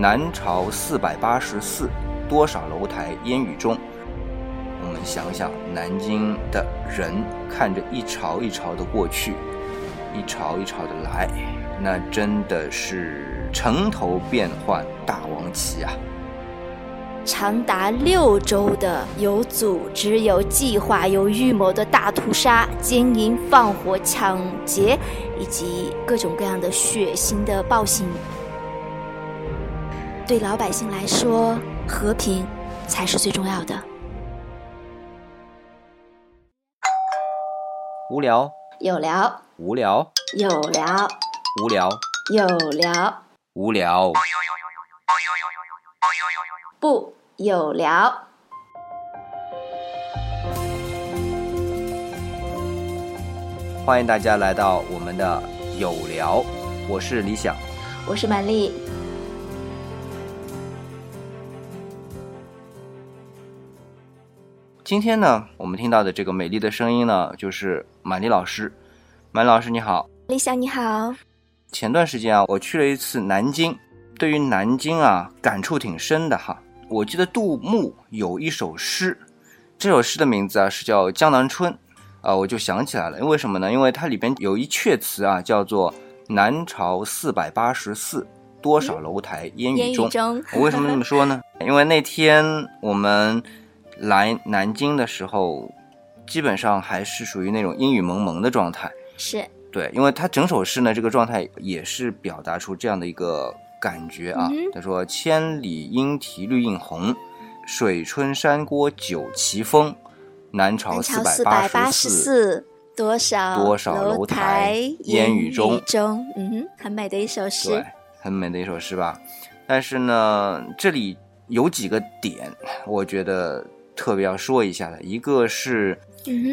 南朝四百八十寺，多少楼台烟雨中。我们想想，南京的人看着一朝一朝的过去，一朝一朝的来，那真的是城头变幻大王旗啊！长达六周的有组织、有计划、有预谋的大屠杀、奸淫、放火、抢劫，以及各种各样的血腥的暴行。对老百姓来说，和平才是最重要的。无聊，有聊，无聊，有聊，无聊，有聊，无聊。不有聊。欢迎大家来到我们的有聊，我是李想，我是曼丽。今天呢，我们听到的这个美丽的声音呢，就是满丽老师。满丽老师你好，李想你好。前段时间啊，我去了一次南京，对于南京啊，感触挺深的哈。我记得杜牧有一首诗，这首诗的名字啊是叫《江南春》，啊，我就想起来了，因为什么呢？因为它里边有一阙词啊，叫做“南朝四百八十寺，多少楼台烟雨中”。我为什么这么说呢？因为那天我们来南京的时候，基本上还是属于那种阴雨蒙蒙的状态。是对，因为他整首诗呢，这个状态也是表达出这样的一个。感觉啊，他说：“千里莺啼绿映红，水春山郭酒旗风。南朝四百八十寺，多少多少楼台烟雨中。”中，嗯哼，很美的一首诗，对，很美的一首诗吧。但是呢，这里有几个点，我觉得特别要说一下的，一个是。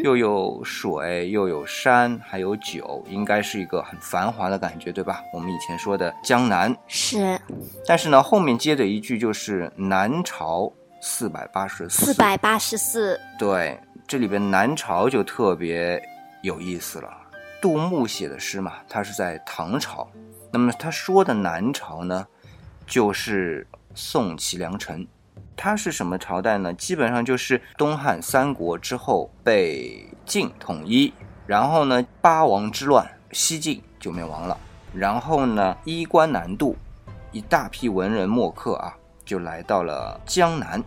又有水，又有山，还有酒，应该是一个很繁华的感觉，对吧？我们以前说的江南是，但是呢，后面接的一句就是南朝四百八十四，四百八十四，对，这里边南朝就特别有意思了。杜牧写的诗嘛，他是在唐朝，那么他说的南朝呢，就是宋齐梁陈。它是什么朝代呢？基本上就是东汉三国之后被晋统一，然后呢八王之乱，西晋就灭亡了。然后呢衣冠南渡，一大批文人墨客啊，就来到了江南，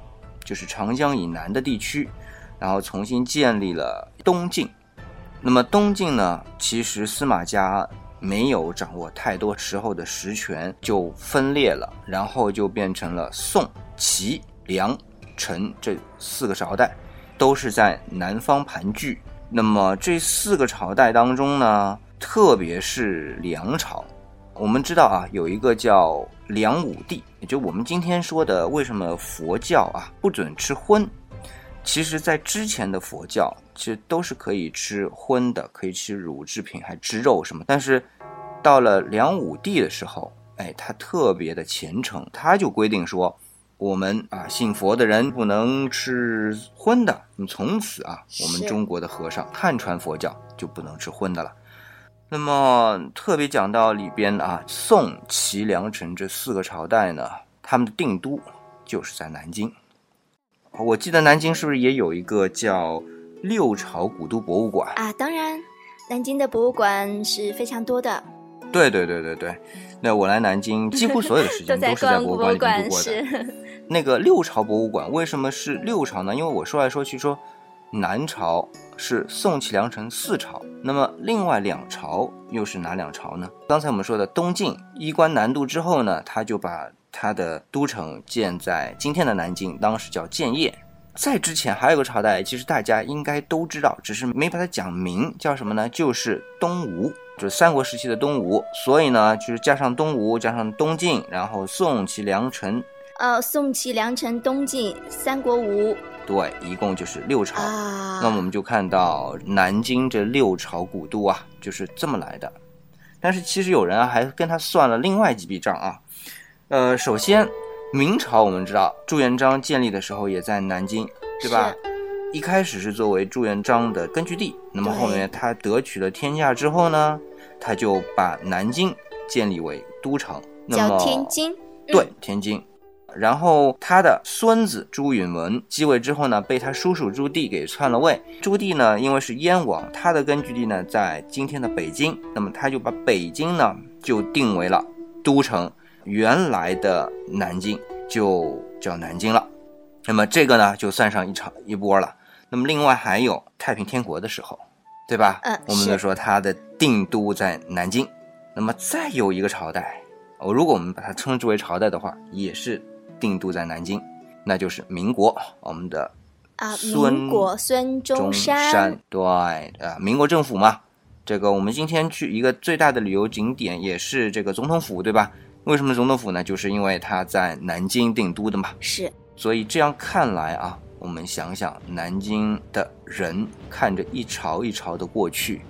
就是长江以南的地区，然后重新建立了东晋。那么东晋呢，其实司马家没有掌握太多时候的实权，就分裂了，然后就变成了宋齐。梁、陈这四个朝代都是在南方盘踞。那么这四个朝代当中呢，特别是梁朝，我们知道啊，有一个叫梁武帝，也就我们今天说的，为什么佛教啊不准吃荤？其实，在之前的佛教，其实都是可以吃荤的，可以吃乳制品，还吃肉什么。但是到了梁武帝的时候，哎，他特别的虔诚，他就规定说。我们啊，信佛的人不能吃荤的。那么从此啊，我们中国的和尚汉传佛教就不能吃荤的了。那么特别讲到里边啊，宋、齐、梁、陈这四个朝代呢，他们的定都就是在南京。我记得南京是不是也有一个叫六朝古都博物馆啊？当然，南京的博物馆是非常多的。对对对对对，那我来南京几乎所有的时间 都是在博物馆里度过的。那个六朝博物馆为什么是六朝呢？因为我说来说去说，南朝是宋齐梁陈四朝，那么另外两朝又是哪两朝呢？刚才我们说的东晋衣冠南渡之后呢，他就把他的都城建在今天的南京，当时叫建业。在之前还有个朝代，其实大家应该都知道，只是没把它讲明，叫什么呢？就是东吴。就是三国时期的东吴，所以呢，就是加上东吴，加上东晋，然后宋齐梁陈，呃，宋齐梁陈东晋三国吴，对，一共就是六朝。那么我们就看到南京这六朝古都啊，就是这么来的。但是其实有人啊，还跟他算了另外几笔账啊。呃，首先明朝我们知道朱元璋建立的时候也在南京，对吧？一开始是作为朱元璋的根据地，那么后面他得取了天下之后呢？他就把南京建立为都城，叫天津。对，天津。然后他的孙子朱允文继位之后呢，被他叔叔朱棣给篡了位。朱棣呢，因为是燕王，他的根据地呢在今天的北京，那么他就把北京呢就定为了都城，原来的南京就叫南京了。那么这个呢就算上一场一波了。那么另外还有太平天国的时候，对吧？嗯，我们就说他的定都在南京。那么再有一个朝代，哦，如果我们把它称之为朝代的话，也是。定都在南京，那就是民国，我们的啊，民国孙中山，对，啊，民国政府嘛，这个我们今天去一个最大的旅游景点也是这个总统府，对吧？为什么总统府呢？就是因为他在南京定都的嘛。是，所以这样看来啊，我们想想，南京的人看着一朝一朝的过去，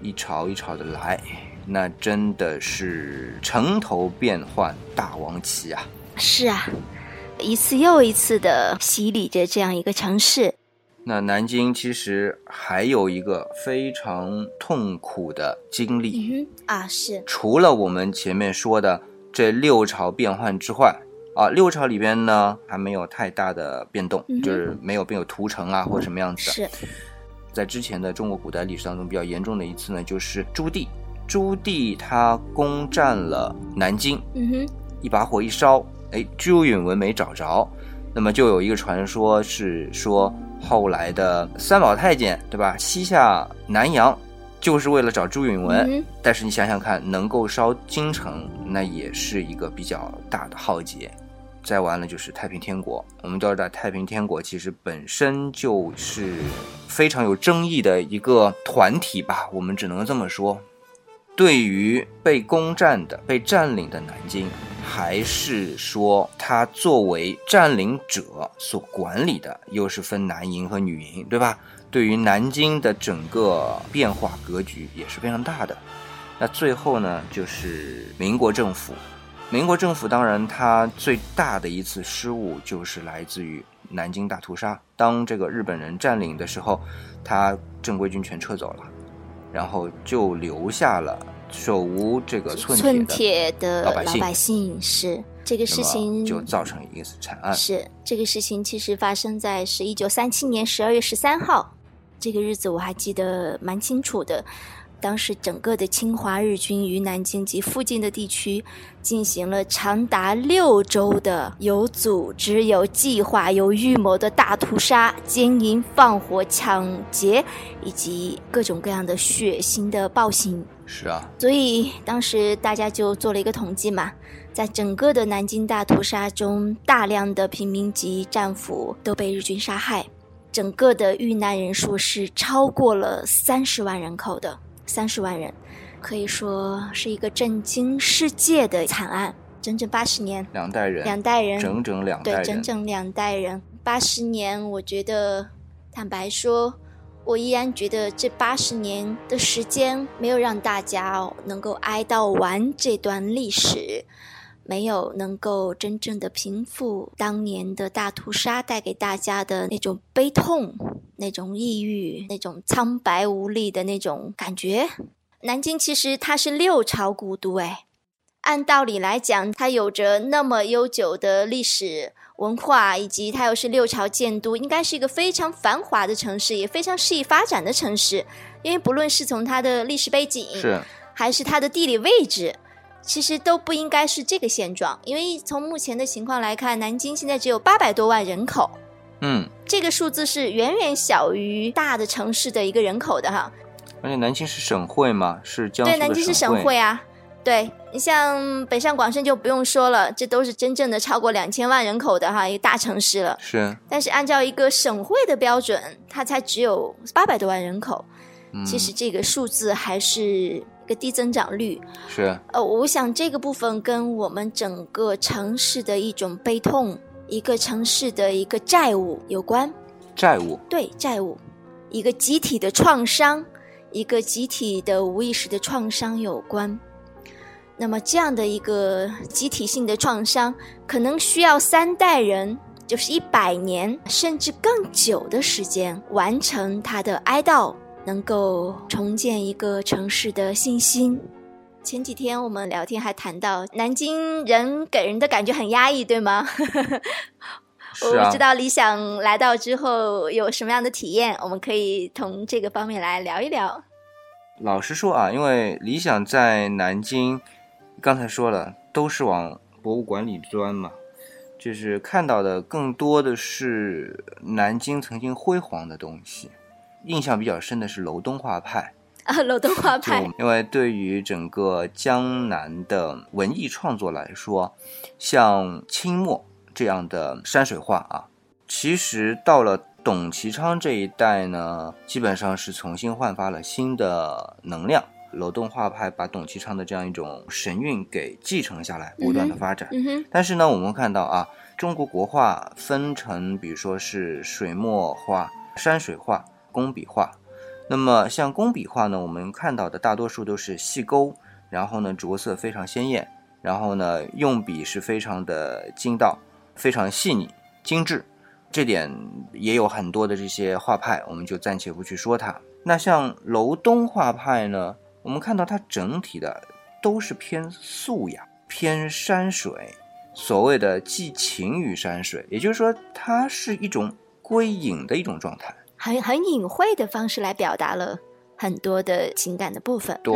一朝一朝的来，那真的是城头变幻大王旗啊！是啊，一次又一次的洗礼着这样一个城市。那南京其实还有一个非常痛苦的经历啊，是除了我们前面说的这六朝变换之外啊，六朝里边呢还没有太大的变动，就是没有没有屠城啊或者什么样子的。是在之前的中国古代历史当中比较严重的一次呢，就是朱棣，朱棣他攻占了南京，嗯哼，一把火一烧。哎，朱允文没找着，那么就有一个传说是说，后来的三宝太监对吧，西下南洋，就是为了找朱允文。但是你想想看，能够烧京城，那也是一个比较大的浩劫。再完了就是太平天国，我们都知道太平天国其实本身就是非常有争议的一个团体吧，我们只能这么说。对于被攻占的、被占领的南京。还是说，他作为占领者所管理的，又是分男营和女营，对吧？对于南京的整个变化格局也是非常大的。那最后呢，就是民国政府。民国政府当然，它最大的一次失误就是来自于南京大屠杀。当这个日本人占领的时候，他正规军全撤走了，然后就留下了。手无这个寸铁的老百姓是这个事情就造成一个惨案。是这个事情其实发生在是一九三七年十二月十三号，这个日子我还记得蛮清楚的。当时整个的侵华日军于南京及附近的地区进行了长达六周的有组织、有计划、有预谋的大屠杀、奸淫、放火、抢劫以及各种各样的血腥的暴行。是啊，所以当时大家就做了一个统计嘛，在整个的南京大屠杀中，大量的平民及战俘都被日军杀害，整个的遇难人数是超过了三十万人口的，三十万人，可以说是一个震惊世界的惨案。整整八十年，两代人，两代人，整整两代人，对，整整两代人，八十年，我觉得，坦白说。我依然觉得这八十年的时间没有让大家能够哀悼完这段历史，没有能够真正的平复当年的大屠杀带给大家的那种悲痛、那种抑郁、那种苍白无力的那种感觉。南京其实它是六朝古都，哎，按道理来讲，它有着那么悠久的历史。文化以及它又是六朝建都，应该是一个非常繁华的城市，也非常适宜发展的城市。因为不论是从它的历史背景，是还是它的地理位置，其实都不应该是这个现状。因为从目前的情况来看，南京现在只有八百多万人口，嗯，这个数字是远远小于大的城市的一个人口的哈。而且南京是省会嘛，是江苏对，南京是省会啊。对你像北上广深就不用说了，这都是真正的超过两千万人口的哈一个大城市了。是，但是按照一个省会的标准，它才只有八百多万人口，其实这个数字还是一个低增长率。是，呃，我想这个部分跟我们整个城市的一种悲痛，一个城市的一个债务有关。债务？对，债务，一个集体的创伤，一个集体的无意识的创伤有关。那么这样的一个集体性的创伤，可能需要三代人，就是一百年甚至更久的时间，完成他的哀悼，能够重建一个城市的信心。前几天我们聊天还谈到，南京人给人的感觉很压抑，对吗？我是啊不知道理想来到之后有什么样的体验，我们可以从这个方面来聊一聊。老实说啊，因为理想在南京，刚才说了，都是往博物馆里钻嘛，就是看到的更多的是南京曾经辉煌的东西。印象比较深的是楼东画派，啊，楼东画派，因为对于整个江南的文艺创作来说，像清末这样的山水画啊，其实到了董其昌这一代呢，基本上是重新焕发了新的能量。楼东画派把董其昌的这样一种神韵给继承下来，不断的发展。嗯哼，但是呢，我们看到啊，中国国画分成，比如说是水墨画、山水画、工笔画。那么像工笔画呢，我们看到的大多数都是细勾，然后呢着色非常鲜艳，然后呢用笔是非常的精到，非常细腻精致。这点也有很多的这些画派，我们就暂且不去说它。那像楼东画派呢，我们看到它整体的都是偏素雅、偏山水，所谓的寄情于山水，也就是说，它是一种归隐的一种状态。很很隐晦的方式来表达了很多的情感的部分。对，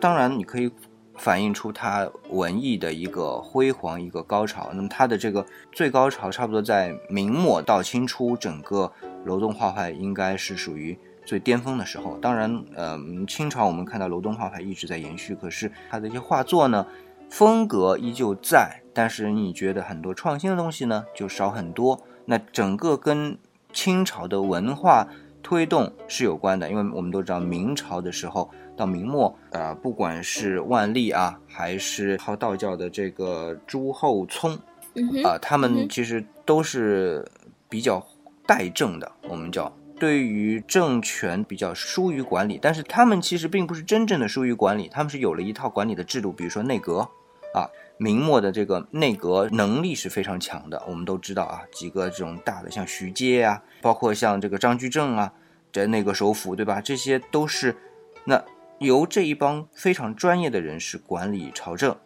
当然你可以反映出它文艺的一个辉煌、一个高潮。那么它的这个最高潮差不多在明末到清初，整个楼东画派应该是属于最巅峰的时候。当然，呃，清朝我们看到楼东画派一直在延续，可是它的一些画作呢，风格依旧在，但是你觉得很多创新的东西呢就少很多。那整个跟清朝的文化推动是有关的，因为我们都知道明朝的时候到明末，呃，不管是万历啊，还是靠道教的这个朱厚熜啊、他们其实都是比较代政的，我们叫对于政权比较疏于管理，但是他们其实并不是真正的疏于管理，他们是有了一套管理的制度，比如说内阁啊。明末的这个内阁能力是非常强的，我们都知道啊，几个这种大的，像徐阶啊，包括像这个张居正啊，这内阁首辅，对吧？这些都是那由这一帮非常专业的人士管理朝政，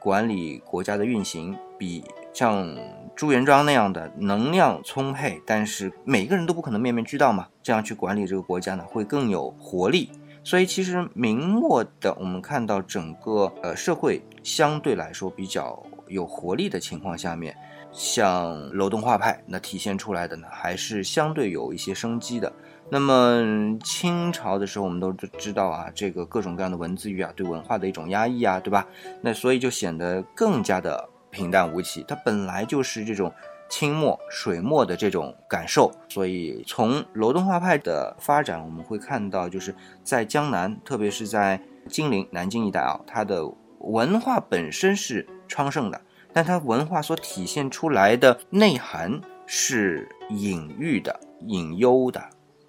管理国家的运行，比像朱元璋那样的能量充沛，但是每个人都不可能面面俱到嘛，这样去管理这个国家呢，会更有活力。所以其实明末的我们看到整个呃社会相对来说比较有活力的情况下面，像楼东画派那体现出来的呢，还是相对有一些生机的。那么清朝的时候，我们都知道啊，这个各种各样的文字狱啊，对文化的一种压抑啊，对吧？那所以就显得更加的平淡无奇。它本来就是这种清末水墨的这种感受，所以从楼东画派的发展，我们会看到，就是在江南，特别是在金陵、南京一带啊，它的文化本身是昌盛的，但它文化所体现出来的内涵是隐喻的、隐幽的、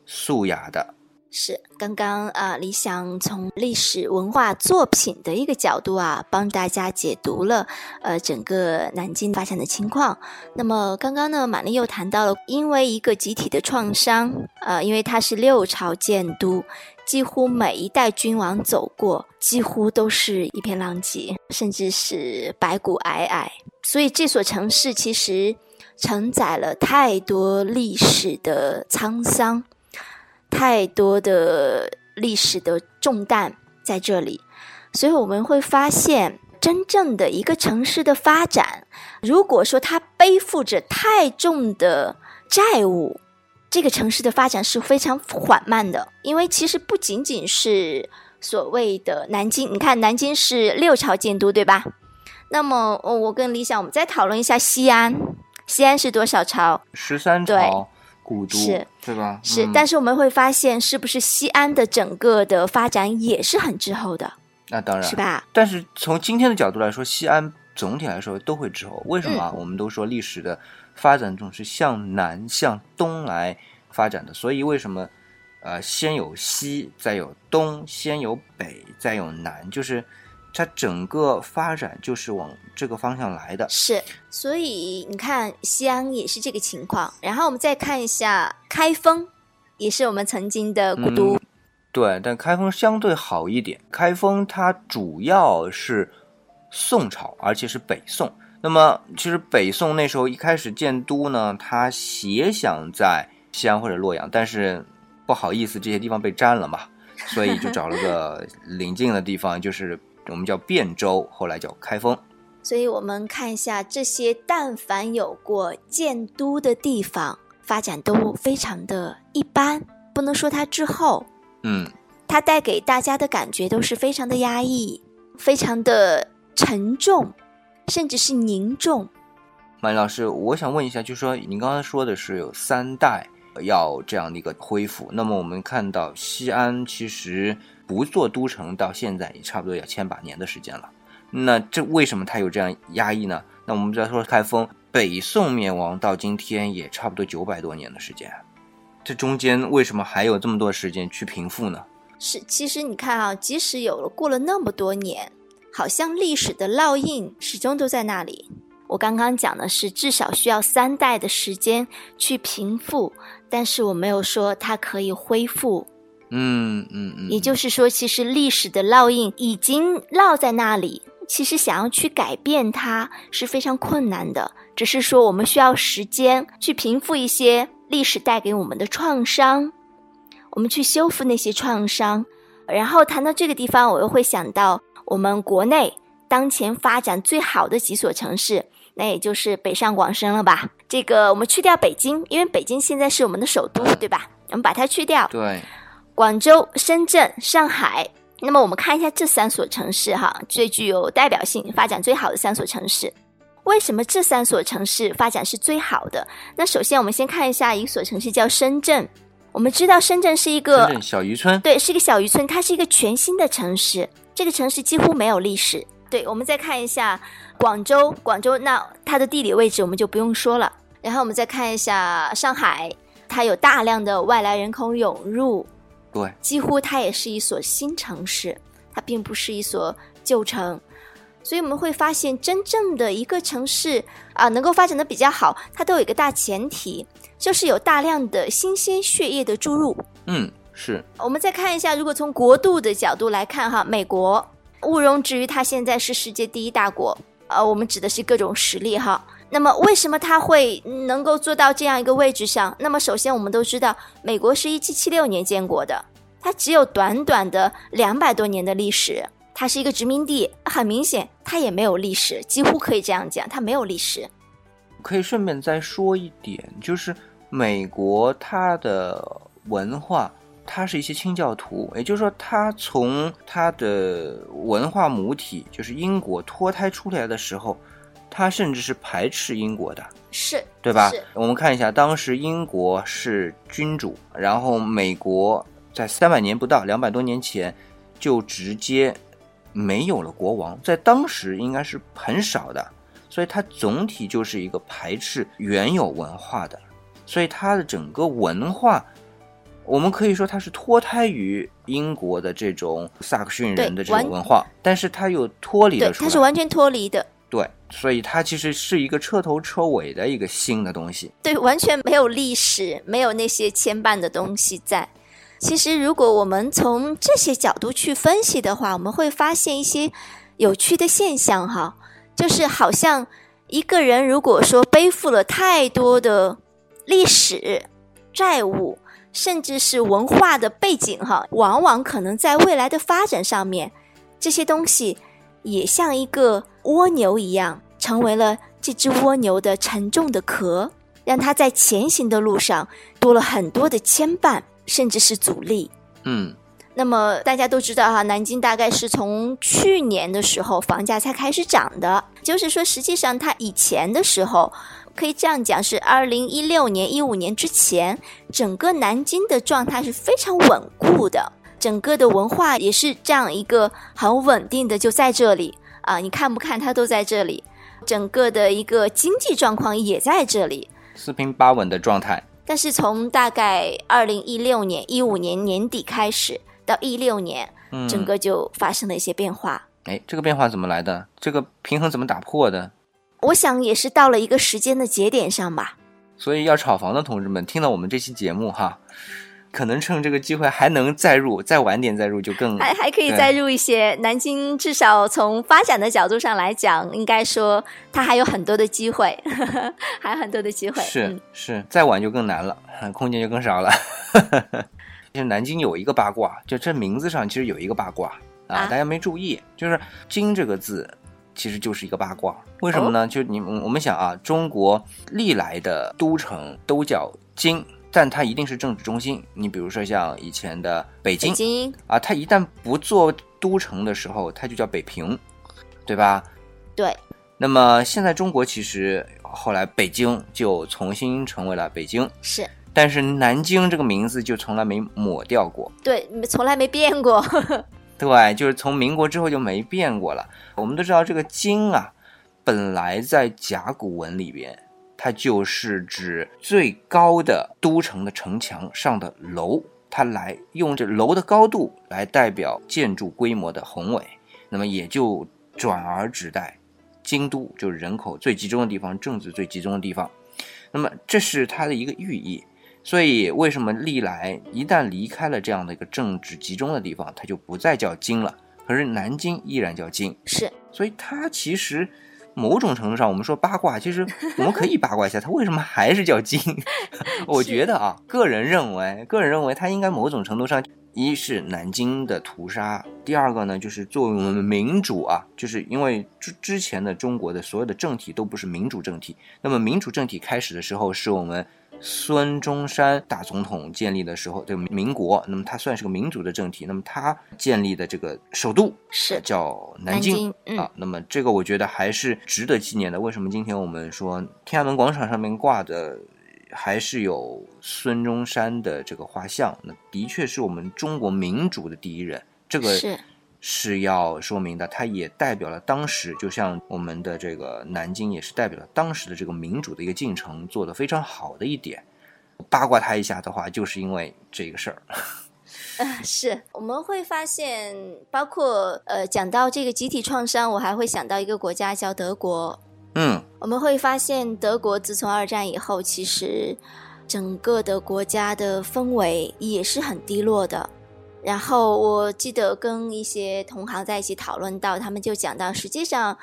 素雅的。是刚刚啊，李想从历史文化作品的一个角度啊，帮大家解读了呃整个南京发展的情况。那么刚刚呢，玛丽又谈到了，因为一个集体的创伤，呃，因为它是六朝建都，几乎每一代君王走过，几乎都是一片狼藉，甚至是白骨皑皑。所以这所城市其实承载了太多历史的沧桑。太多的历史的重担在这里，所以我们会发现，真正的一个城市的发展，如果说它背负着太重的债务，这个城市的发展是非常缓慢的。因为其实不仅仅是所谓的南京，你看南京是六朝建都，对吧？那么呃我跟李想，我们再讨论一下西安，西安是多少朝？十三对朝古都，是对吧？是，嗯但是我们会发现，是不是西安的整个的发展也是很滞后的，那当然是吧？但是从今天的角度来说，西安总体来说都会滞后。为什么？我们都说历史的发展总是向南向东来发展的，所以为什么呃先有西，再有东，先有北，再有南，就是它整个发展就是往这个方向来的。是，所以你看西安也是这个情况。然后我们再看一下开封，也是我们曾经的古都。嗯对，但开封相对好一点。开封它主要是宋朝，而且是北宋。那么其实北宋那时候一开始建都呢，他斜想在西安或者洛阳，但是不好意思，这些地方被占了嘛，所以就找了个临近的地方，就是我们叫汴州，后来叫开封。所以我们看一下这些，但凡有过建都的地方，发展都非常的一般，不能说它滞后，嗯，它带给大家的感觉都是非常的压抑，非常的沉重，甚至是凝重。马林老师，我想问一下，就是说您刚刚说的是有三代要这样的一个恢复，那么我们看到西安其实不做都城到现在也差不多要千把年的时间了。那这为什么它有这样压抑呢？那我们再说开封，北宋灭亡到今天也差不多九百多年的时间，这中间为什么还有这么多时间去平复呢？是，其实你看啊，即使有了过了那么多年，好像历史的烙印始终都在那里。我刚刚讲的是至少需要三代的时间去平复，但是我没有说它可以恢复。嗯嗯嗯，也就是说，其实历史的烙印已经烙在那里。其实想要去改变它是非常困难的，只是说我们需要时间去平复一些历史带给我们的创伤，我们去修复那些创伤。然后谈到这个地方，我又会想到我们国内当前发展最好的几所城市，那也就是北上广深了吧？这个我们去掉北京，因为北京现在是我们的首都，对吧？我们把它去掉。对，广州、深圳、上海。那么我们看一下这三所城市哈，最具有代表性、发展最好的三所城市。为什么这三所城市发展是最好的？那首先我们先看一下一所城市叫深圳。我们知道深圳是一个小渔村，对，是一个小渔村，它是一个全新的城市。这个城市几乎没有历史。对，我们再看一下广州，广州那它的地理位置我们就不用说了。然后我们再看一下上海，它有大量的外来人口涌入。对，几乎它也是一所新城市，它并不是一所旧城，所以我们会发现，真正的一个城市啊，能够发展的比较好，它都有一个大前提，就是有大量的新鲜血液的注入。嗯，是。我们再看一下，如果从国度的角度来看，哈，美国毋庸置疑，它现在是世界第一大国，呃，我们指的是各种实力，哈。那么，为什么它会能够做到这样一个位置上？那么，首先我们都知道，美国是一七七六年建国的，它只有短短的两百多年的历史，它是一个殖民地，很明显，它也没有历史，几乎可以这样讲，它没有历史。可以顺便再说一点，就是美国它的文化，它是一些清教徒，也就是说，他从他的文化母体，就是英国脱胎出来的时候。他甚至是排斥英国的，是对吧？是。我们看一下，当时英国是君主，然后美国在三百年不到、两百多年前就直接没有了国王，在当时应该是很少的，所以它总体就是一个排斥原有文化的，所以它的整个文化，我们可以说它是脱胎于英国的这种萨克逊人的这种文化，但是它又脱离了出来，它是完全脱离的。对，所以它其实是一个彻头彻尾的一个新的东西。对，完全没有历史，没有那些牵绊的东西在。其实，如果我们从这些角度去分析的话，我们会发现一些有趣的现象哈，就是好像一个人如果说背负了太多的历史债务，甚至是文化的背景哈，往往可能在未来的发展上面，这些东西。也像一个蜗牛一样，成为了这只蜗牛的沉重的壳，让它在前行的路上多了很多的牵绊，甚至是阻力。嗯，那么大家都知道哈，南京大概是从去年的时候房价才开始涨的，就是说实际上它以前的时候，可以这样讲，是二零一六年、一五年之前，整个南京的状态是非常稳固的。整个的文化也是这样一个很稳定的，就在这里啊！你看不看它都在这里。整个的一个经济状况也在这里，四平八稳的状态。但是从大概二零一六年、一五年年底开始到一六年，整个就发生了一些变化。哎，这个变化怎么来的？这个平衡怎么打破的？我想也是到了一个时间的节点上吧。所以要炒房的同志们，听到我们这期节目哈。可能趁这个机会还能再入，再晚点再入就更还还可以再入一些。南京至少从发展的角度上来讲，应该说它还有很多的机会，还有很多的机会。是嗯是，再晚就更难了，空间就更少了。其 实南京有一个八卦，就这名字上其实有一个八卦啊，啊大家没注意，就是“京”这个字其实就是一个八卦。为什么呢？就你我们想啊，中国历来的都城都叫京，但它一定是政治中心。你比如说像以前的北京北京啊，它一旦不做都城的时候，它就叫北平，对吧？对，那么现在中国其实后来北京就重新成为了北京，是但是南京这个名字就从来没抹掉过。对，从来没变过。对，就是从民国之后就没变过了。我们都知道这个京啊，本来在甲骨文里边，它就是指最高的都城的城墙上的楼，它来用这楼的高度来代表建筑规模的宏伟，那么也就转而指代京都，就是人口最集中的地方，政治最集中的地方。那么这是它的一个寓意。所以，为什么历来一旦离开了这样的一个政治集中的地方，它就不再叫京了？可是南京依然叫京，是所以它其实某种程度上，我们说八卦，其实我们可以八卦一下，它为什么还是叫京？我觉得啊，个人认为，个人认为它应该某种程度上，一是南京的屠杀，第二个呢，就是作为我们民主啊，就是因为之之前的中国的所有的政体都不是民主政体，那么民主政体开始的时候是我们。孙中山大总统建立的时候，这个民国，那么它算是个民主的政体，那么他建立的这个首都是叫南南京京嗯啊。那么这个我觉得还是值得纪念的。为什么今天我们说天安门广场上面挂的还是有孙中山的这个画像？那的确是我们中国民主的第一人。这个是是要说明的，它也代表了当时，就像我们的这个南京，也是代表了当时的这个民主的一个进程做得非常好的一点。八卦他一下的话，就是因为这个事儿。呃，是我们会发现，包括呃，讲到这个集体创伤，我还会想到一个国家叫德国。嗯，我们会发现，德国自从二战以后，其实整个的国家的氛围也是很低落的。然后我记得跟一些同行在一起讨论到，他们就讲到，实际上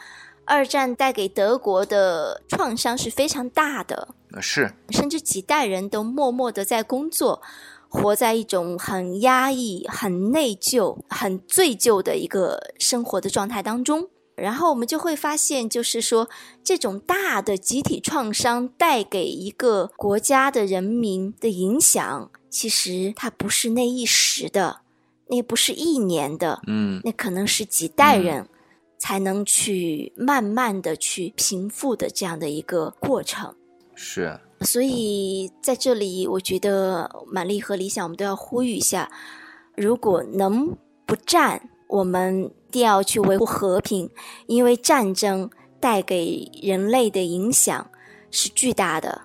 二战带给德国的创伤是非常大的。是甚至几代人都默默的在工作，活在一种很压抑、很内疚、很罪疚的一个生活的状态当中。然后我们就会发现，就是说，这种大的集体创伤带给一个国家的人民的影响，其实它不是那一时的，那不是一年的，嗯那可能是几代人才能去慢慢的去平复的这样的一个过程。是，所以在这里，我觉得满丽和理想，我们都要呼吁一下：如果能不战，我们一定要去维护和平，因为战争带给人类的影响是巨大的，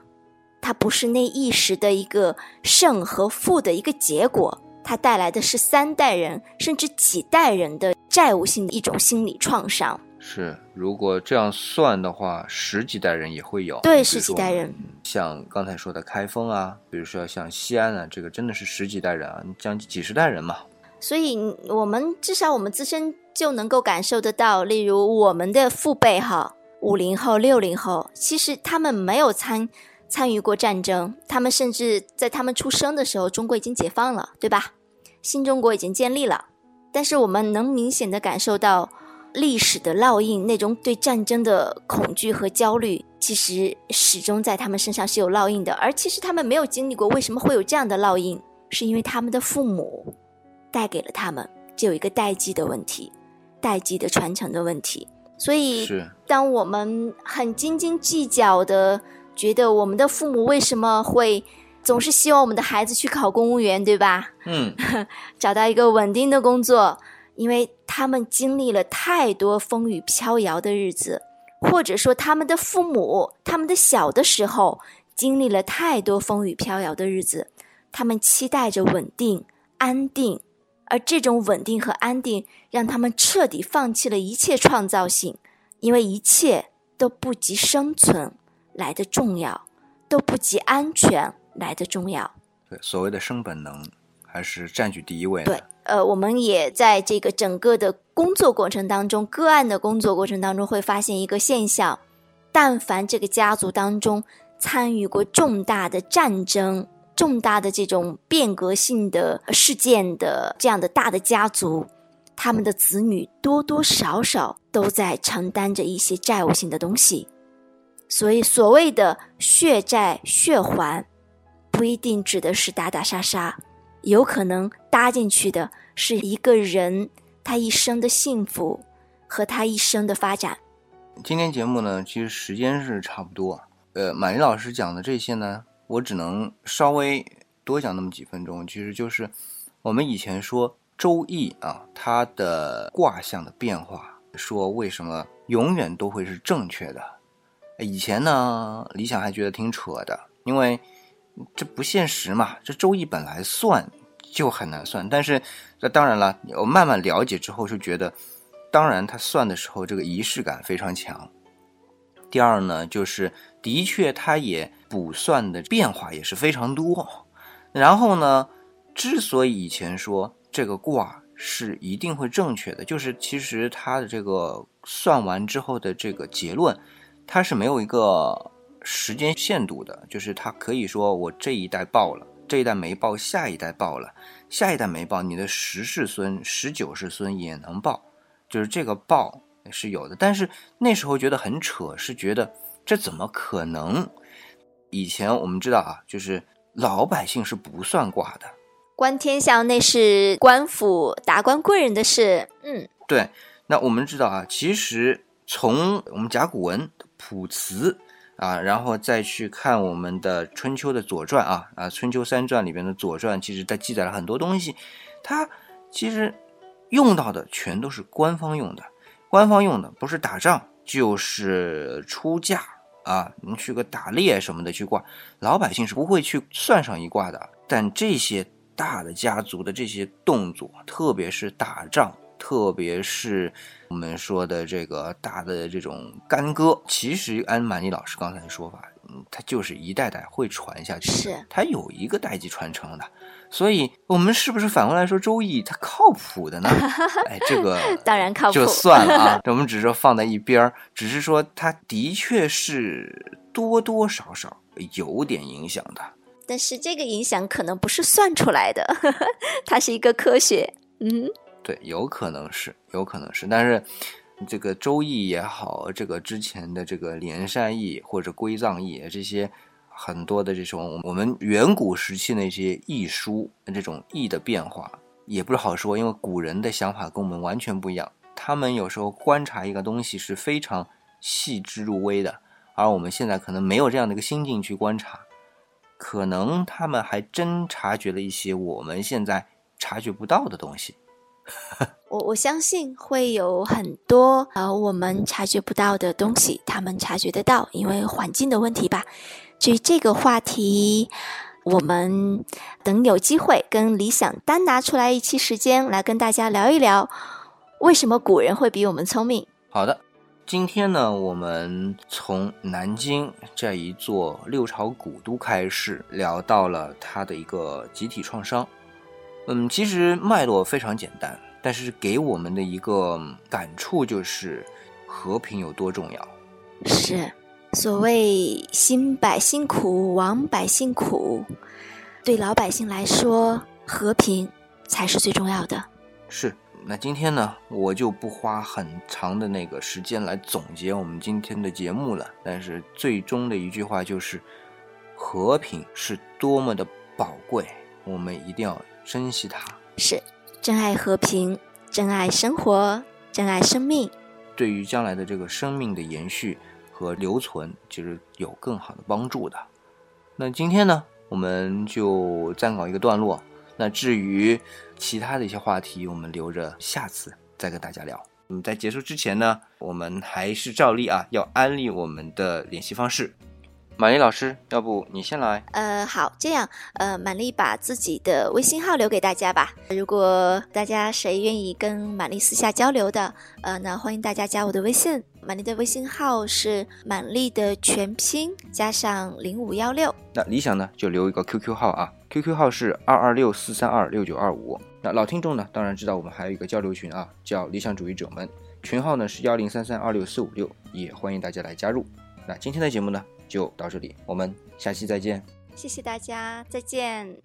它不是那一时的一个胜和负的一个结果，它带来的是三代人甚至几代人的债务性的一种心理创伤。是，如果这样算的话，十几代人也会有。对，十几代人。像刚才说的开封啊，比如说像西安啊，这个真的是十几代人啊，将近几十代人嘛。所以，我们至少我们自身就能够感受得到，例如我们的父辈哈，五零后、六零后，其实他们没有参参与过战争，他们甚至在他们出生的时候，中国已经解放了，对吧？新中国已经建立了，但是我们能明显的感受到历史的烙印，那种对战争的恐惧和焦虑，其实始终在他们身上是有烙印的。而其实他们没有经历过，为什么会有这样的烙印？是因为他们的父母带给了他们，就有一个代际的问题，代际的传承的问题。所以，当我们很斤斤计较的觉得我们的父母为什么会总是希望我们的孩子去考公务员，对吧？嗯，找到一个稳定的工作，因为他们经历了太多风雨飘摇的日子，或者说他们的父母，他们的小的时候经历了太多风雨飘摇的日子，他们期待着稳定、安定，而这种稳定和安定让他们彻底放弃了一切创造性，因为一切都不及生存来的重要，都不及安全来的重要。对，所谓的生本能还是占据第一位的。对，呃，我们也在这个整个的工作过程当中，个案的工作过程当中，会发现一个现象：但凡这个家族当中参与过重大的战争、重大的这种变革性的事件的这样的大的家族，他们的子女多多少少都在承担着一些债务性的东西。所以，所谓的血债血还，不一定指的是打打杀杀。有可能搭进去的是一个人他一生的幸福和他一生的发展。今天节目呢，其实时间是差不多。呃，马丽老师讲的这些呢，我只能稍微多讲那么几分钟。其实就是我们以前说《周易》啊，它的卦象的变化，说为什么永远都会是正确的。以前呢，理想还觉得挺扯的，因为。这不现实嘛？这周易本来算就很难算，但是那当然了，我慢慢了解之后就觉得，当然他算的时候这个仪式感非常强。第二呢，就是的确他也卜算的变化也是非常多。然后呢，之所以以前说这个卦是一定会正确的，就是其实他的这个算完之后的这个结论，它是没有一个。时间限度的，就是它可以说我这一代报了，这一代没报，下一代报了，下一代没报，你的十世孙、十九世孙也能报，就是这个报是有的。但是那时候觉得很扯，是觉得这怎么可能？以前我们知道啊，就是老百姓是不算卦的，观天象那是官府达官贵人的事。嗯，对。那我们知道啊，其实从我们甲骨文卜辞。啊，然后再去看我们的春秋的左传啊啊，春秋三传里边的左传，其实它记载了很多东西，它其实用到的全都是官方用的，官方用的不是打仗就是出嫁啊，你去个打猎什么的去挂，老百姓是不会去算上一卦的。但这些大的家族的这些动作，特别是打仗。特别是我们说的这个大的这种干戈，其实按满尼老师刚才的说法，嗯，它就是一代代会传下去，是它有一个代际传承的。所以，我们是不是反过来说《周易》它靠谱的呢？哎，这个 当然靠谱，就算了啊。我们只是说放在一边儿，只是说它的确是多多少少有点影响的。但是这个影响可能不是算出来的，它是一个科学。嗯。对，有可能是，有可能是，但是这个《周易》也好，这个之前的这个《连山易》或者《归藏易》这些很多的这种我们远古时期那些易书，这种易的变化也不是好说，因为古人的想法跟我们完全不一样，他们有时候观察一个东西是非常细致入微的，而我们现在可能没有这样的一个心境去观察，可能他们还真察觉了一些我们现在察觉不到的东西。我我相信会有很多呃我们察觉不到的东西，他们察觉得到，因为环境的问题吧。至于这个话题，我们等有机会跟理想单拿出来一期时间来跟大家聊一聊，为什么古人会比我们聪明。好的，今天呢，我们从南京这一座六朝古都开始，聊到了它的一个集体创伤。嗯，其实脉络非常简单，但是给我们的一个感触就是和平有多重要。是，所谓兴百姓苦，亡百姓苦，对老百姓来说，和平才是最重要的。是，那今天呢，我就不花很长的那个时间来总结我们今天的节目了。但是最终的一句话就是，和平是多么的宝贵，我们一定要。珍惜它，是珍爱和平，珍爱生活，珍爱生命。对于将来的这个生命的延续和留存，其实有更好的帮助的。那今天呢，我们就暂告一个段落。那至于其他的一些话题，我们留着下次再跟大家聊。嗯，在结束之前呢，我们还是照例啊，要安利我们的联系方式。玛丽老师，要不你先来？呃，好，这样，呃，玛丽把自己的微信号留给大家吧。如果大家谁愿意跟玛丽私下交流的，呃，那欢迎大家加我的微信。玛丽的微信号是满丽的全拼加上零五幺六。那理想呢，就留一个 QQ 号啊，QQ 号是二二六四三二六九二五。那老听众呢，当然知道我们还有一个交流群啊，叫理想主义者们，群号呢是幺零三三二六四五六，也欢迎大家来加入。那今天的节目呢？就到这里，我们下期再见。谢谢大家，再见。